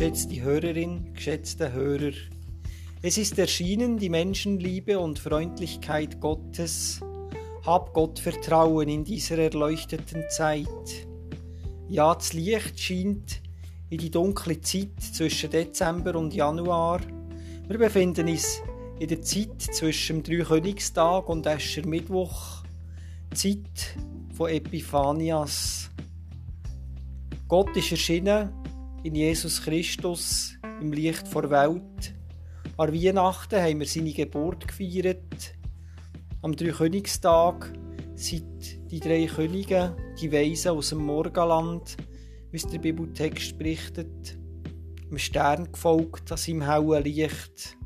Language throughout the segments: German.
geschätzte Hörerin, geschätzte Hörer. Es ist erschienen die Menschenliebe und Freundlichkeit Gottes. Hab Gott Vertrauen in dieser erleuchteten Zeit. Ja, das Licht scheint in die dunkle Zeit zwischen Dezember und Januar. Wir befinden uns in der Zeit zwischen dem Dreikönigstag und Aschermittwoch, Zeit von Epiphanias. Gott ist erschienen in Jesus Christus im Licht der Welt. An Weihnachten haben wir seine Geburt gefeiert. Am Dreikönigstag sind die drei Könige, die Weisen aus dem Morgenland, wie der Bibeltext berichtet, im Stern gefolgt an seinem hellen Licht.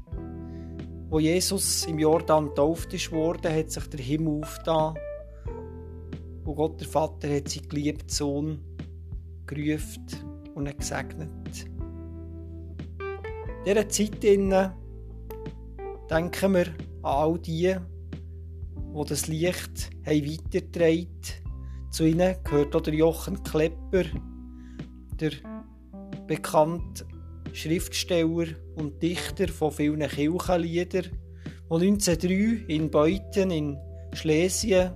Wo Jesus im Jordan getauft worden, hat sich der Himmel aufgetan und Gott der Vater hat seinen geliebten Sohn gerufen und ihn gesegnet. In dieser Zeit denken wir an all die, die das Licht haben weitergetragen Zu ihnen gehört auch der Jochen Klepper, der bekannte Schriftsteller und Dichter von vielen Kirchenliedern, der 1903 in Beuthen in Schlesien,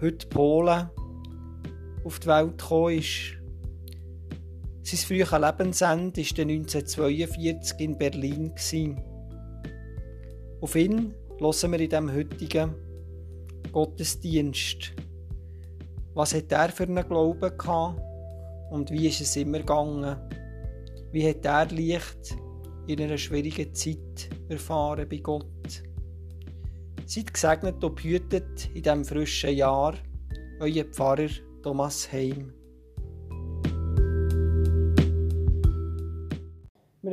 heute Polen, auf die Welt gekommen ist. Sein frühes Lebensende war 1942 in Berlin. Auf ihn hören wir in diesem heutigen Gottesdienst. Was hat er für einen Glauben gehabt und wie ist es immer gegangen? Wie hat er Licht in einer schwierigen Zeit erfahren bei Gott? Seid gesegnet und behütet in diesem frischen Jahr euer Pfarrer Thomas Heim.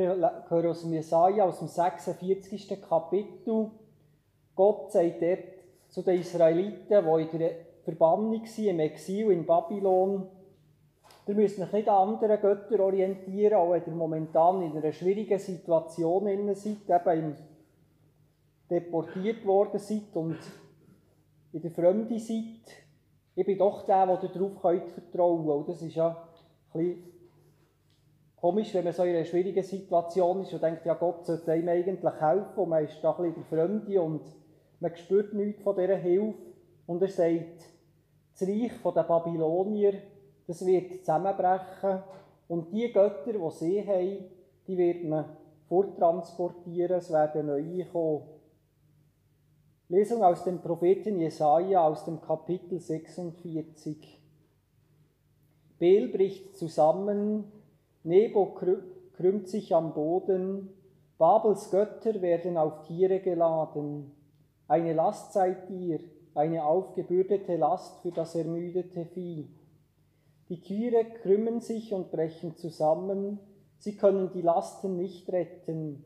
Wir hören aus dem Jesaja, aus dem 46. Kapitel. Gott sagt dort zu den Israeliten, die in der Verbannung waren, im Exil in Babylon, ihr müsst euch nicht an anderen Göttern orientieren, auch wenn ihr momentan in einer schwierigen Situation seid, eben deportiert worden seid und in der Fremde seid. Ich bin doch der, der darauf vertrauen könnt. Und das ist ja ein bisschen komisch, wenn man so in einer schwierigen Situation ist und denkt, ja, Gott sollte einem eigentlich helfen und man ist da ein bisschen Fremde und man spürt nichts von dieser Hilfe. Und er sagt, das Reich der Babylonier, das wird zusammenbrechen und die Götter, die sie haben, die wird man forttransportieren, es werden neue kommen. Lesung aus dem Propheten Jesaja aus dem Kapitel 46. Bel bricht zusammen, Nebo krümmt sich am Boden, Babels Götter werden auf Tiere geladen. Eine Last seid ihr, eine aufgebürdete Last für das ermüdete Vieh. Die Tiere krümmen sich und brechen zusammen, sie können die Lasten nicht retten.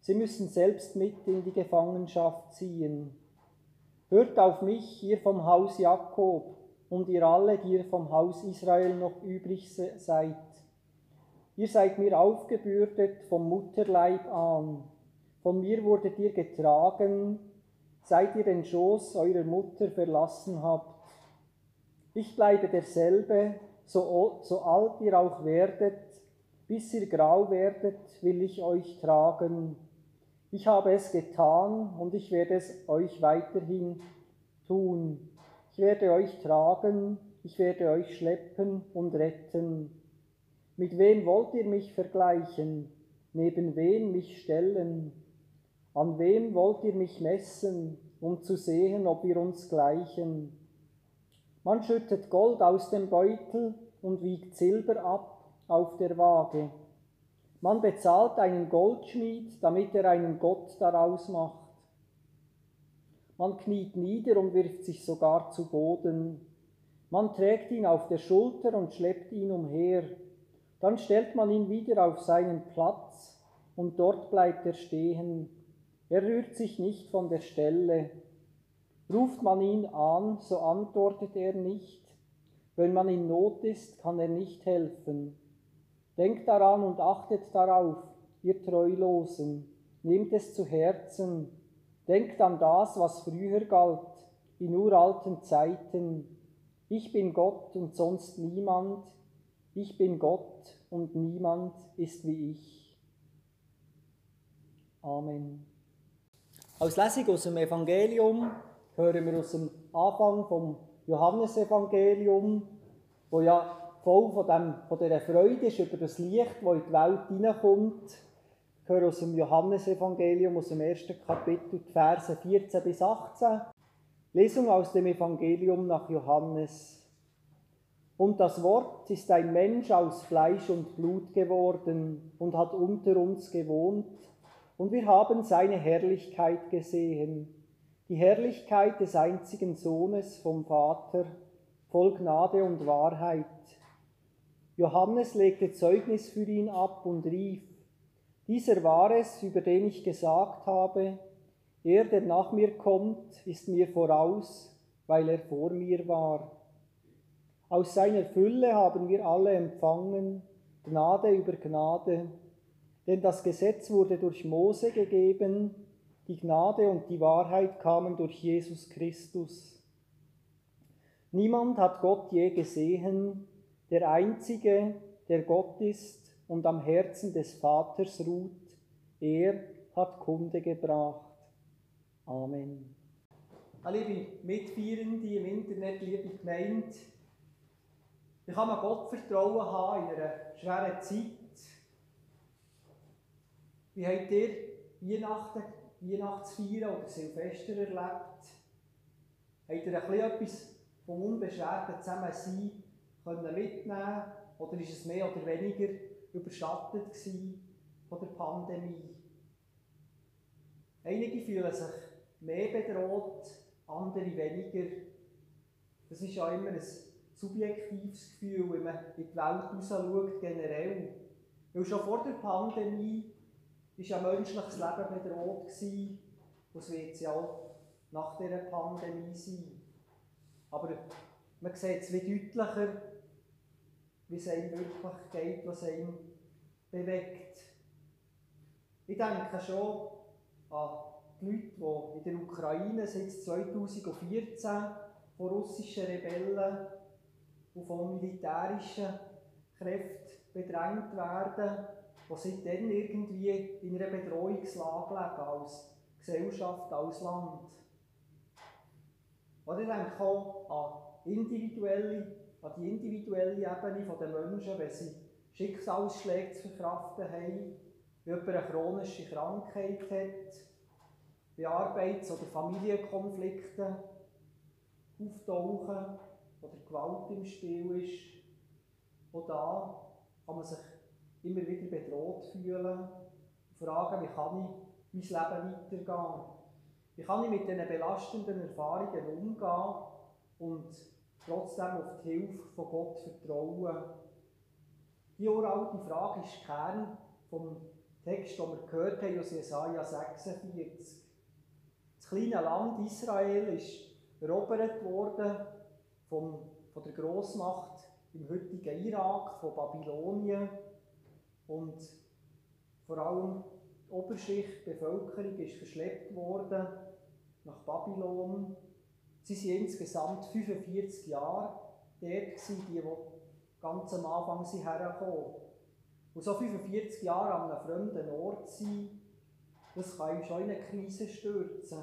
Sie müssen selbst mit in die Gefangenschaft ziehen. Hört auf mich, ihr vom Haus Jakob, und ihr alle, die ihr vom Haus Israel noch übrig seid. Ihr seid mir aufgebürdet vom Mutterleib an. Von mir wurdet ihr getragen, seit ihr den Schoß eurer Mutter verlassen habt. Ich bleibe derselbe, so, so alt ihr auch werdet, bis ihr grau werdet, will ich euch tragen. Ich habe es getan und ich werde es euch weiterhin tun. Ich werde euch tragen, ich werde euch schleppen und retten. Mit wem wollt ihr mich vergleichen? Neben wen mich stellen? An wem wollt ihr mich messen, um zu sehen, ob wir uns gleichen? Man schüttet Gold aus dem Beutel und wiegt Silber ab auf der Waage. Man bezahlt einen Goldschmied, damit er einen Gott daraus macht. Man kniet nieder und wirft sich sogar zu Boden. Man trägt ihn auf der Schulter und schleppt ihn umher. Dann stellt man ihn wieder auf seinen Platz und dort bleibt er stehen. Er rührt sich nicht von der Stelle. Ruft man ihn an, so antwortet er nicht. Wenn man in Not ist, kann er nicht helfen. Denkt daran und achtet darauf, ihr Treulosen, nehmt es zu Herzen, denkt an das, was früher galt, in uralten Zeiten. Ich bin Gott und sonst niemand, ich bin Gott und niemand ist wie ich. Amen. Als Lesung aus dem Evangelium hören wir aus dem Anfang vom Johannesevangelium, wo ja voll von, dem, von dieser Freude ist über das Licht, das in die Welt hineinkommt. Ich höre aus dem Johannesevangelium, aus dem ersten Kapitel, die Verse 14 bis 18. Lesung aus dem Evangelium nach Johannes. Und das Wort ist ein Mensch aus Fleisch und Blut geworden und hat unter uns gewohnt, und wir haben seine Herrlichkeit gesehen, die Herrlichkeit des einzigen Sohnes vom Vater, voll Gnade und Wahrheit. Johannes legte Zeugnis für ihn ab und rief, dieser war es, über den ich gesagt habe, er, der nach mir kommt, ist mir voraus, weil er vor mir war. Aus seiner Fülle haben wir alle empfangen, Gnade über Gnade. Denn das Gesetz wurde durch Mose gegeben, die Gnade und die Wahrheit kamen durch Jesus Christus. Niemand hat Gott je gesehen, der Einzige, der Gott ist und am Herzen des Vaters ruht, er hat Kunde gebracht. Amen. Liebe Mitfeierende im Internet, liebe Gemeinde, wie kann man Gott Vertrauen haben in einer schweren Zeit? Wie habt ihr Weihnachten, Weihnachtsfeiern oder Silvester erlebt? Habt ihr ein bisschen etwas vom unbeschwerten Zusammensein können mitnehmen oder ist es mehr oder weniger überschattet von der Pandemie? Einige fühlen sich mehr bedroht, andere weniger. Das ist ja immer ein subjektives Gefühl, wenn man in die Welt raus schaut, generell. Weil schon vor der Pandemie war ja menschliches Leben bedroht gewesen, es wird es ja auch nach dieser Pandemie sein. Aber man sieht es wie deutlicher, wie es einem wirklich geht, was einen bewegt. Ich denke schon an die Leute, die in der Ukraine seit 2014 von russischen Rebellen und von militärischen Kräften bedrängt werden, die seitdem irgendwie in einer Bedrohungslage leben, als Gesellschaft, als Land. Oder ich denke auch an, individuelle, an die individuelle Ebene der Menschen, wenn sie Schicksalsschläge zu verkraften haben, wie jemand eine chronische Krankheit hat, wie Arbeits- oder Familienkonflikte auftauchen oder Gewalt im Spiel ist. Auch da kann man sich immer wieder bedroht fühlen und fragen, wie kann ich mein Leben weitergehen? Wie kann ich mit diesen belastenden Erfahrungen umgehen und trotzdem auf die Hilfe von Gott vertrauen? Die uralte Frage ist Kern vom Text, den wir gehört haben aus Jesaja 46. Das kleine Land Israel ist erobert worden vom, von der Großmacht im heutigen Irak, von Babylonien. Und vor allem die Oberschicht, die Bevölkerung ist verschleppt worden nach Babylon. Sie waren insgesamt 45 Jahre dort, die, die ganz am Anfang sind hergekommen. Und so 45 Jahre an einem fremden Ort sein, das kann ihm schon in eine Krise stürzen.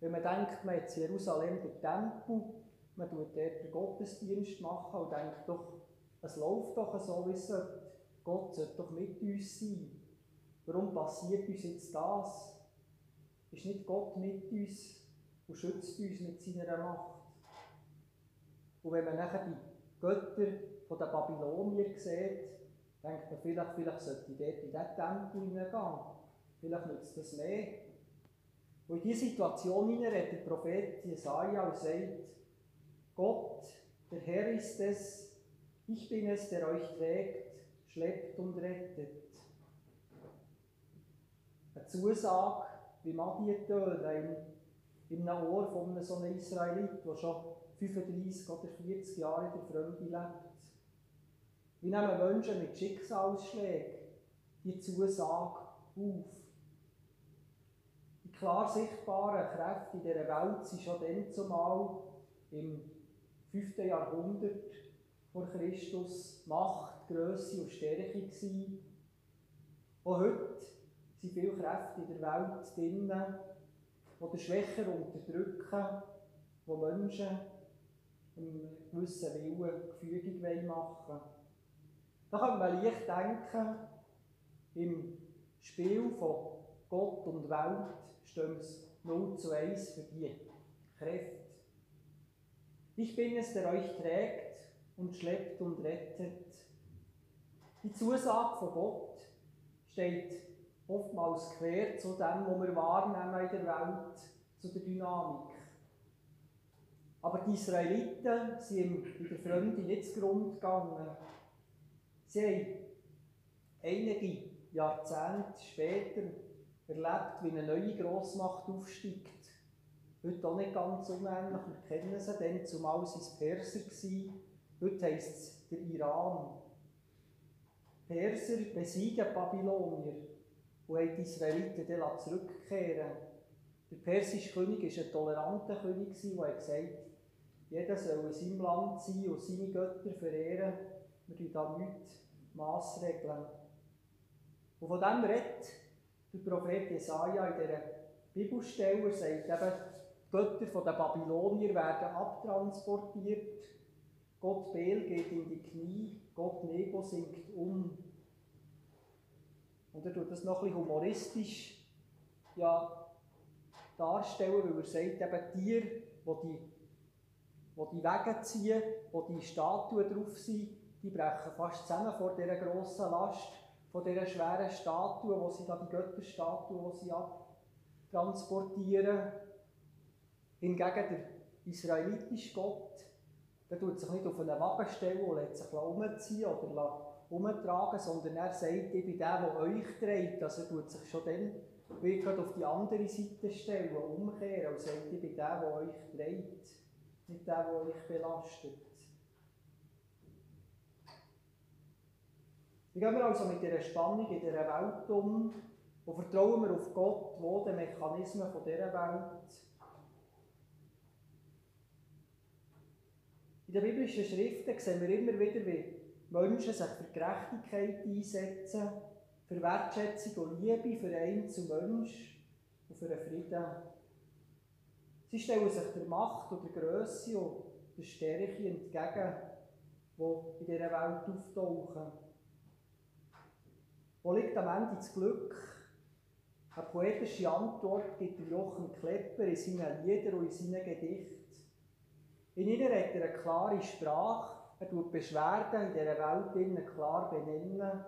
Wenn man denkt, man hat Jerusalem den Tempel, man tut dort den Gottesdienst machen und denkt doch, es läuft doch so, wie es sollte. Gott sollte doch mit uns sein. Warum passiert uns jetzt das? Ist nicht Gott mit uns und schützt uns mit seiner Macht? Und wenn man nachher die Götter von den Babylonier sieht, denkt man vielleicht, vielleicht sollte ich dort in diesen Tempel hineingehen. Vielleicht nützt das mehr. Und in diese Situation hinein redet der Prophet Jesaja und sagt, Gott, der Herr ist es, ich bin es, der euch trägt, schleppt und rettet. Eine Zusage, wie tönen, in einem Ohr von so einem Israelit, der schon 35 oder 40 Jahre in der Fremde lebt. Wie nehmen Menschen mit Schicksalsschlägen die Zusage auf? Die klar sichtbaren Kräfte in dieser Welt sind schon dann zumal im 5. Jahrhundert vor Christus Macht, Größe und Stärke gewesen. Auch heute sind viele Kräfte in der Welt drin, die den Schwächer unterdrücken, die Menschen einem gewissen Willen gefügig machen wollen. Da kann man leicht denken, im Spiel von Gott und Welt stehen es 0 zu 1 für die Kräfte. Ich bin es, der euch trägt und schleppt und rettet. Die Zusage von Gott steht oftmals quer zu dem, was wir wahrnehmen in der Welt, zu der Dynamik. Aber die Israeliten sind in der Fremde nicht zugrunde gegangen. Sie haben einige Jahrzehnte später erlebt, wie eine neue Grossmacht aufsteigt. Heute auch nicht ganz unähnlich, wir kennen sie, dann zumal waren es Perser. Heute heisst es der Iran. Perser besiegen Babylonier und haben die Israeliten dann zurückkehren Der persische König war ein toleranter König, der gesagt hat, jeder soll in seinem Land sein und seine Götter verehren. Wir tun da nichts Massregeln. Und von dem redet der Prophet Jesaja in dieser Bibelstelle. Er sagt eben, Götter der Babylonier werden abtransportiert. Gott Bel geht in die Knie, Gott Nebo sinkt um. Und er tut das noch ein bisschen humoristisch ja, darstellen, weil er sagt, eben Tiere, die die, die, die Wege ziehen, wo die Statuen drauf sind, die brechen fast zusammen vor dieser grossen Last, von dieser schweren Statue, wo sie da die Götterstatue, die sie abtransportieren. Hingegen der israelitische Gott, der tut sich nicht auf einen Wagen stellen und lässt sich umziehen oder umtragen, sondern er sagt, ich bin der, der euch trägt. Also er tut sich schon dann wieder auf die andere Seite stellen, umkehren und sagt, ich bin der, der euch trägt, nicht der, der euch belastet. Wie gehen wir also mit dieser Spannung in dieser Welt um und vertrauen wir auf Gott, wo die Mechanismen dieser Welt In den biblischen Schriften sehen wir immer wieder, wie Menschen sich für Gerechtigkeit einsetzen, für Wertschätzung und Liebe für einen zum Mensch und für den Frieden. Sie stellen sich der Macht und der Größe und der Stärke entgegen, die in dieser Welt auftauchen. Wo liegt am Ende das Glück? Eine poetische Antwort gibt Jochen Klepper in seinen Liedern und in seinen Gedichten. In ihnen hat er eine klare Sprache, er tut Beschwerden in dieser Welt klar benennen.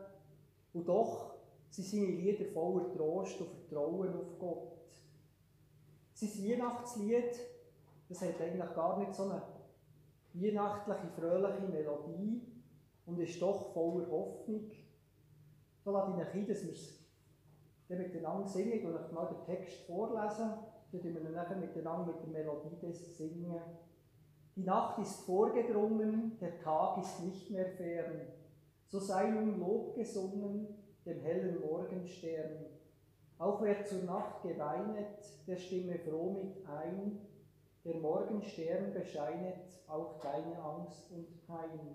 Und doch sind seine Lieder voller Trost und Vertrauen auf Gott. Sein Weihnachtslied, das hat eigentlich gar nicht so eine weihnachtliche, fröhliche Melodie und ist doch voller Hoffnung. So lade ich ein, dass wir es miteinander singen und euch mal den Text vorlesen. Dann wir ihn nachher miteinander mit der Melodie singen. Die Nacht ist vorgedrungen, der Tag ist nicht mehr fern. So sei nun Lob gesungen dem hellen Morgenstern. Auch wer zur Nacht geweinet, der stimme froh mit ein. Der Morgenstern bescheinet auch deine Angst und Pein.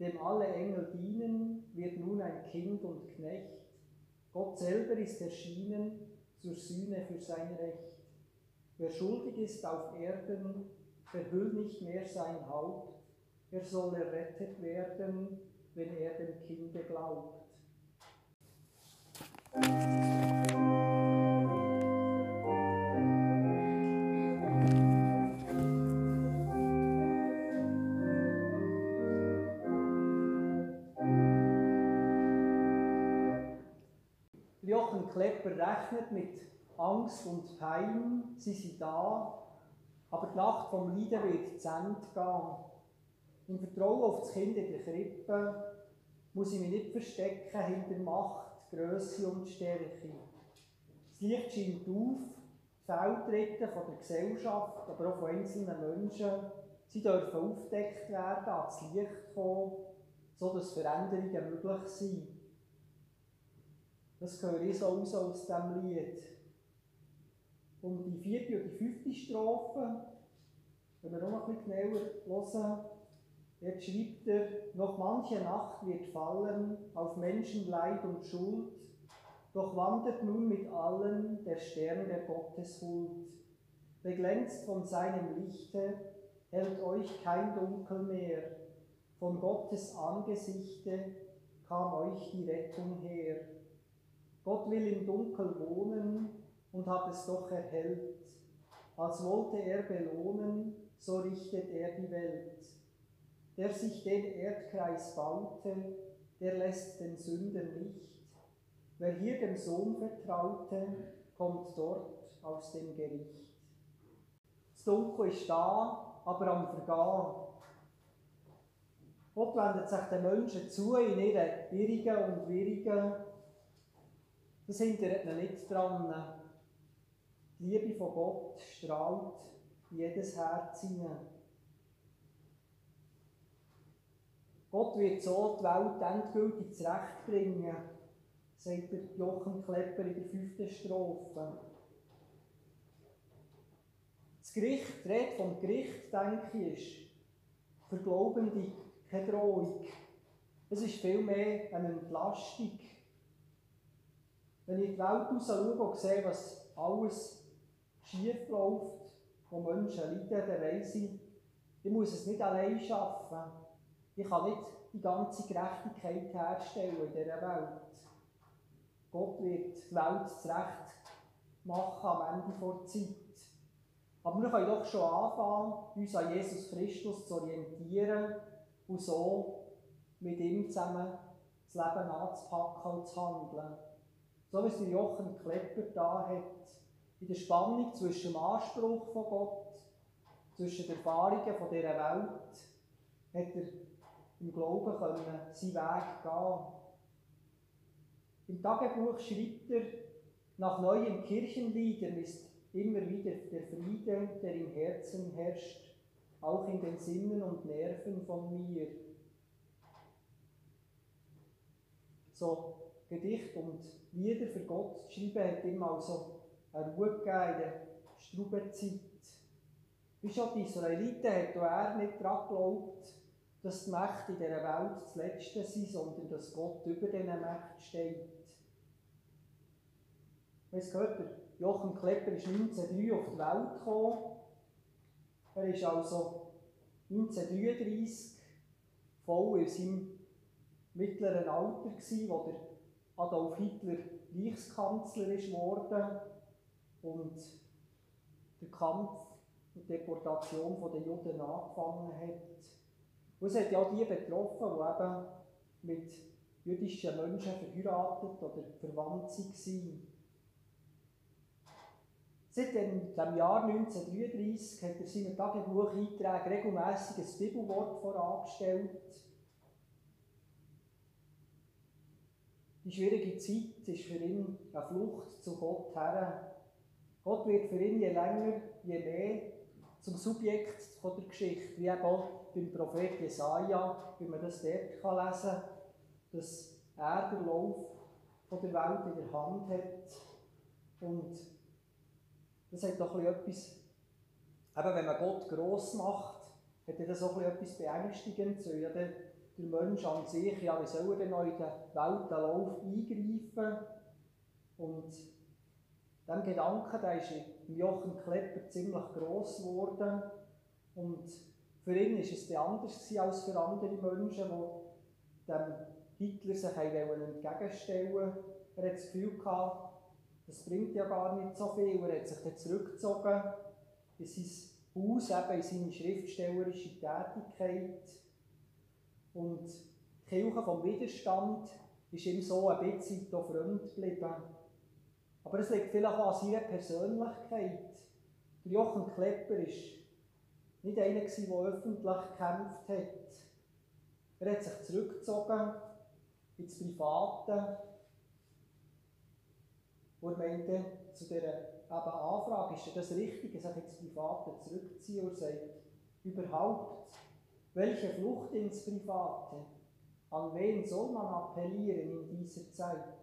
Dem alle Engel dienen, wird nun ein Kind und Knecht. Gott selber ist erschienen zur Sühne für sein Recht. Wer schuldig ist auf Erden, verhüllt nicht mehr sein Haupt, er soll errettet werden, wenn er dem Kinde glaubt. Jochen Klepper rechnet mit Angst und Pein, sie sind da, aber die Nacht vom Leiden wird zu Ende gehen. Im Vertrauen auf das Kind in der Krippe muss ich mich nicht verstecken hinter Macht, Größe und Stärke. Das Licht scheint auf, Fehltritte von der Gesellschaft, aber auch von einzelnen Menschen, sie dürfen aufgedeckt werden, ans Licht kommen, sodass Veränderungen möglich sind. Das höre ich so aus aus diesem Lied. Und die vierte und die fünfte Strophe, wenn wir noch ein bisschen genauer hören, Jetzt schreibt er, noch manche Nacht wird fallen auf Menschenleid und Schuld, doch wandert nun mit allen der Stern der Gotteshuld. Beglänzt von seinem Lichte, hält euch kein Dunkel mehr. Von Gottes Angesichte kam euch die Rettung her. Gott will im Dunkel wohnen und hat es doch erhellt. Als wollte er belohnen, so richtet er die Welt. Der sich den Erdkreis baute, der lässt den Sünden nicht. Wer hier dem Sohn vertraute, kommt dort aus dem Gericht. Das Dunkel ist da, aber am Vergehen. Gott wendet sich den Menschen zu in ihren Irrigen und Wirrigen. Das hindert ihn nicht daran. Die Liebe von Gott strahlt jedes Herz hinein. Gott wird so die Welt endgültig zurechtbringen, sagt der Jochen Klepper in der fünften Strophe. Das Gericht, die Rede vom Gericht, denke ich, ist für Glaubende keine Drohung. Es ist vielmehr eine Entlastung. Wenn ich die Welt raus schaue und sehe, was alles schief läuft, wo Menschen leiden, dann weiss ich, ich muss es nicht allein schaffen. Ich kann nicht die ganze Gerechtigkeit herstellen in dieser Welt. Gott wird die Welt zurecht machen am Ende der Zeit. Aber wir können doch schon anfangen, uns an Jesus Christus zu orientieren und so mit ihm zusammen das Leben anzupacken und zu handeln. So wie es Jochen Klepper da hat, in der Spannung zwischen dem Anspruch von Gott, zwischen den Erfahrungen von dieser Welt, hat er im Glauben können seinen Weg gehen. Im Tagebuch schreibt er, nach neuen Kirchenliedern ist immer wieder der Friede, der im Herzen herrscht, auch in den Sinnen und Nerven von mir. So Gedicht und Lieder für Gott zu schreiben, hat ihm also eine Ruhe gegeben in der Strubenzeit. Wie schon die Israeliten hat auch er nicht daran geglaubt, dass die Mächte in dieser Welt das Letzte sind, sondern dass Gott über diesen Mächten steht. Wir haben gehört, Jochen Klepper ist 1903 auf die Welt gekommen. Er war also 1933 voll in seinem mittleren Alter, gewesen, wo der Adolf Hitler Reichskanzler ist und der Kampf und die Deportation der Juden angefangen hat. Und es hat ja die betroffen, die eben mit jüdischen Menschen verheiratet oder verwandt waren. Seit dem, Jahr 1933 hat er seine Tagebucheinträge regelmässig ein Bibelwort vorangestellt. Die schwierige Zeit ist für ihn eine Flucht zu Gott her. Gott wird für ihn je länger, je mehr zum Subjekt von der Geschichte, wie eben auch beim Prophet Jesaja, wie man das dort kann lesen kann, dass er den Lauf von der Welt in der Hand hat. Und das hat doch etwas, eben wenn man Gott gross macht, hat das auch etwas Beängstigendes. Ja, der, der Mensch an sich, ja, wie soll er denn in den Weltenlauf eingreifen? Und dieser Gedanke, der ist im Jochen Klepper ziemlich gross geworden. Und für ihn war es anders als für andere Menschen, die dem Hitler sich entgegenstellen wollten. Er hat das Gefühl gehabt, das bringt ja gar nicht so viel. Er hat sich dann zurückgezogen in sein Haus, eben in seine schriftstellerische Tätigkeit. Und die Kirche vom Widerstand ist ihm so ein bisschen da fremd geblieben. Aber es liegt vielleicht auch an seiner Persönlichkeit. Der Jochen Klepper war nicht einer, der öffentlich gekämpft hat. Er hat sich zurückgezogen ins Private. Und er meinte zu dieser eben Anfrage, ist das richtig, er sich ins Private zurückziehen und sagt, überhaupt, welche Flucht ins Private? An wen soll man appellieren in dieser Zeit?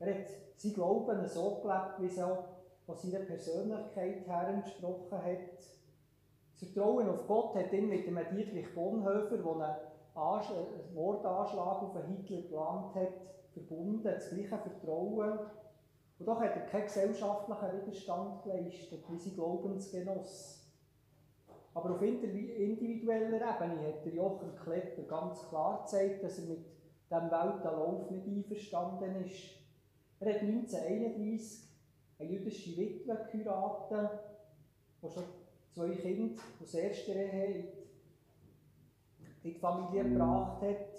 Er hat sein Glauben so gelebt, wie es auch was seiner Persönlichkeit her entsprochen hat. Das Vertrauen auf Gott hat ihn mit dem Dietrich Bonhoeffer, der einen Mordanschlag auf Hitler geplant hat, verbunden, das gleiche Vertrauen. Und doch hat er keinen gesellschaftlichen Widerstand geleistet, wie sein Glaubensgenoss. Aber auf individueller Ebene hat der Jochen Klepper ganz klar gezeigt, dass er mit diesem Weltenlauf nicht einverstanden ist. Er hat 1931 eine jüdische Witwe geheiratet, die schon zwei Kinder aus erster Ehe in die Familie gebracht hat.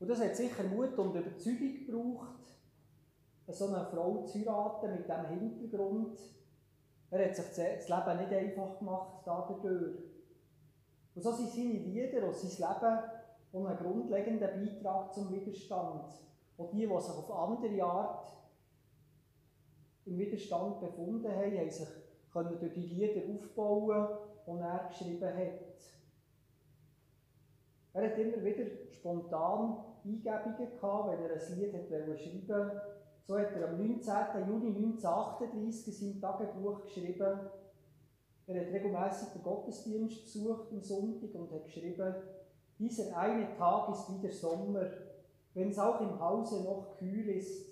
Und das hat sicher Mut und Überzeugung gebraucht, so eine Frau zu heiraten mit diesem Hintergrund. Er hat sich das Leben nicht einfach gemacht dadurch. Und so sind seine Lieder und sein Leben und einen grundlegenden Beitrag zum Widerstand. Und die, die sich auf andere Art im Widerstand befunden haben, haben sich können durch die Lieder aufbauen, die er geschrieben hat. Er hat immer wieder spontan Eingebungen gehabt, wenn er ein Lied hat schreiben wollte. So hat er am 19. Juni 1938 in seinem Tagebuch geschrieben, er hat regelmäßig den Gottesdienst besucht am Sonntag und hat geschrieben, dieser eine Tag ist wieder Sommer, wenn es auch im Hause noch kühl ist.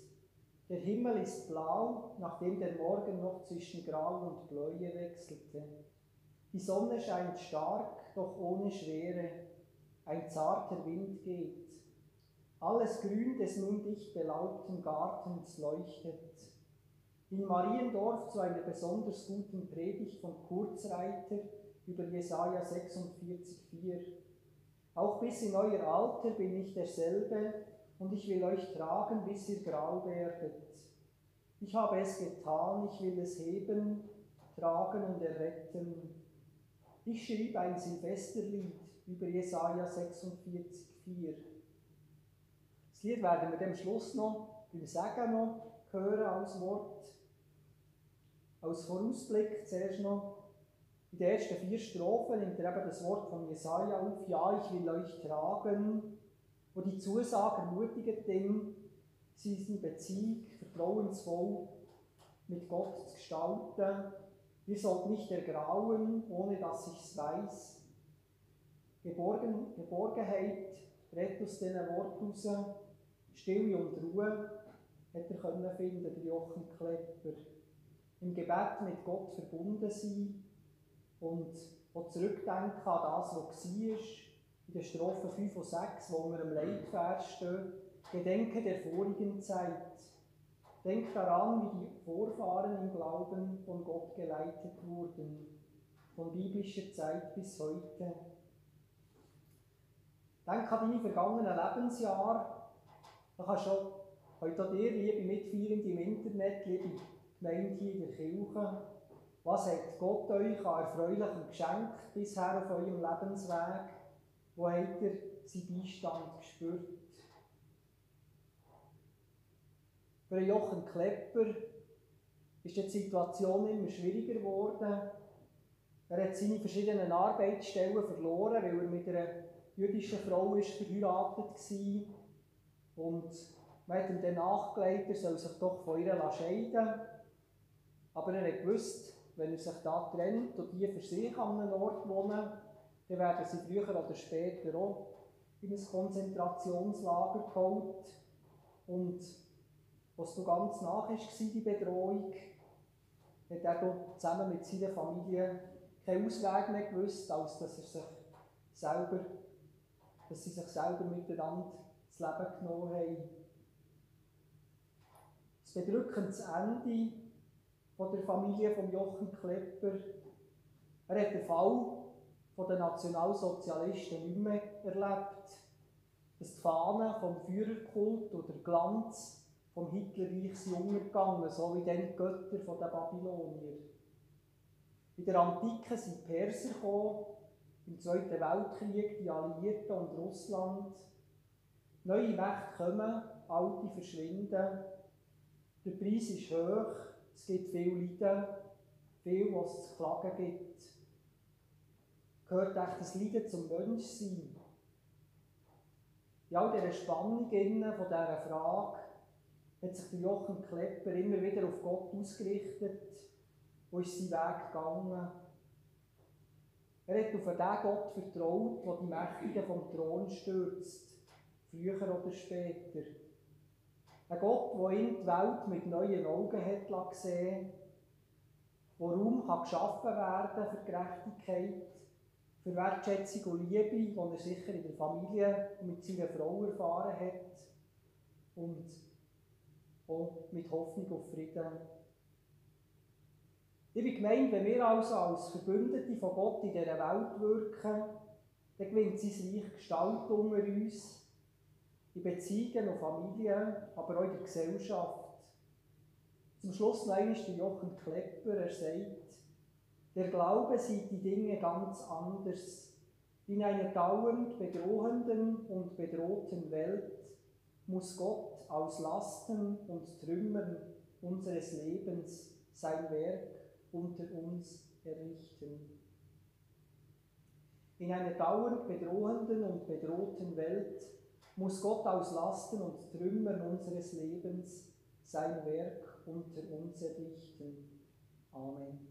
Der Himmel ist blau, nachdem der Morgen noch zwischen Grau und Bläue wechselte. Die Sonne scheint stark, doch ohne Schwere. Ein zarter Wind geht. Alles Grün des nun dicht belaubten Gartens leuchtet. In Mariendorf zu einer besonders guten Predigt von Kurzreiter über Jesaja 46,4. Auch bis in euer Alter bin ich derselbe, und ich will euch tragen, bis ihr grau werdet. Ich habe es getan, ich will es heben, tragen und erretten. Ich schrieb ein Silvesterlied über Jesaja 46,4. Das Lied werden wir dem Schluss noch beim Sagen noch hören als Wort. Als Vorausblick zuerst noch in den ersten vier Strophen nimmt er eben das Wort von Jesaja auf. Ja, ich will euch tragen wo die Zusage ermutigt ihn, seine Beziehung vertrauensvoll mit Gott zu gestalten. Wir sollten nicht ergrauen, ohne dass ich es weiß. Geborgen, Geborgenheit redet aus diesen Worten raus. Stille und Ruhe hat er können finden, der Jochen Klepper. Im Gebet mit Gott verbunden sein und auch zurückdenken an das, was war in den Strophen 5 und 6, wo wir im Leitvers stehen, Gedenke der vorigen Zeit. Denk daran, wie die Vorfahren im Glauben von Gott geleitet wurden, von biblischer Zeit bis heute. Denk an deine vergangenen Lebensjahre. Da kannst du heute auch dir, liebe Mitfeierende im Internet, liebe Gemeinde hier in der Kirche, was hat Gott euch an erfreulichem Geschenk bisher auf eurem Lebensweg wo habt ihr seinen Beistand gespürt? Für Jochen Klepper ist die Situation immer schwieriger geworden. Er hat seine verschiedenen Arbeitsstellen verloren, weil er mit einer jüdischen Frau ist verheiratet war. Und man hat ihm dann nachgelegt, er soll sich doch von ihr scheiden Aber er hat gewusst, wenn er sich da trennt und die für sich an einem Ort wohnen, dann werden sie früher oder später auch in ein Konzentrationslager geholt. Und was du ganz nach ist, die Bedrohung, hat er zusammen mit seiner Familie keinen Ausweg mehr gewusst, als dass er sich selber, dass sie sich selber miteinander das Leben genommen haben. Das bedrückende Ende von der Familie von Jochen Klepper. Er hat den Fall von den Nationalsozialisten nicht mehr erlebt. Dass die Fahnen vom Führerkult oder Glanz vom Hitlerreich sind untergegangen, so wie dann die Götter von den Babylonier. In der Antike sind die Perser gekommen, im Zweiten Weltkrieg die Alliierten und Russland. Neue Mächte kommen, alte verschwinden. Der Preis ist hoch, es gibt viel Leiden, viel, was es zu klagen gibt gehört echt das Leiden zum Menschsein. In all dieser Spannung von dieser Frage, hat sich Jochen Klepper immer wieder auf Gott ausgerichtet, wo ist sein Weg gegangen. Er hat auf den Gott vertraut, der die Mächtigen vom Thron stürzt, früher oder später. Ein Gott, der ihn die Welt mit neuen Augen hat gesehen, wo Raum geschaffen werden für Gerechtigkeit, für Wertschätzung und Liebe, die er sicher in der Familie mit seiner Frau erfahren hat und auch mit Hoffnung auf Frieden. Bin gemeint, wenn wir also als Verbündete von Gott in dieser Welt wirken, dann gewinnt sein Reich Gestalt unter uns, in Beziehungen und Familien, aber auch in der Gesellschaft. Zum Schluss noch einmal der Jochen Klepper, er sagt, der Glaube sieht die Dinge ganz anders. In einer dauernd bedrohenden und bedrohten Welt muss Gott aus Lasten und Trümmern unseres Lebens sein Werk unter uns errichten. In einer dauernd bedrohenden und bedrohten Welt muss Gott aus Lasten und Trümmern unseres Lebens sein Werk unter uns errichten. Amen.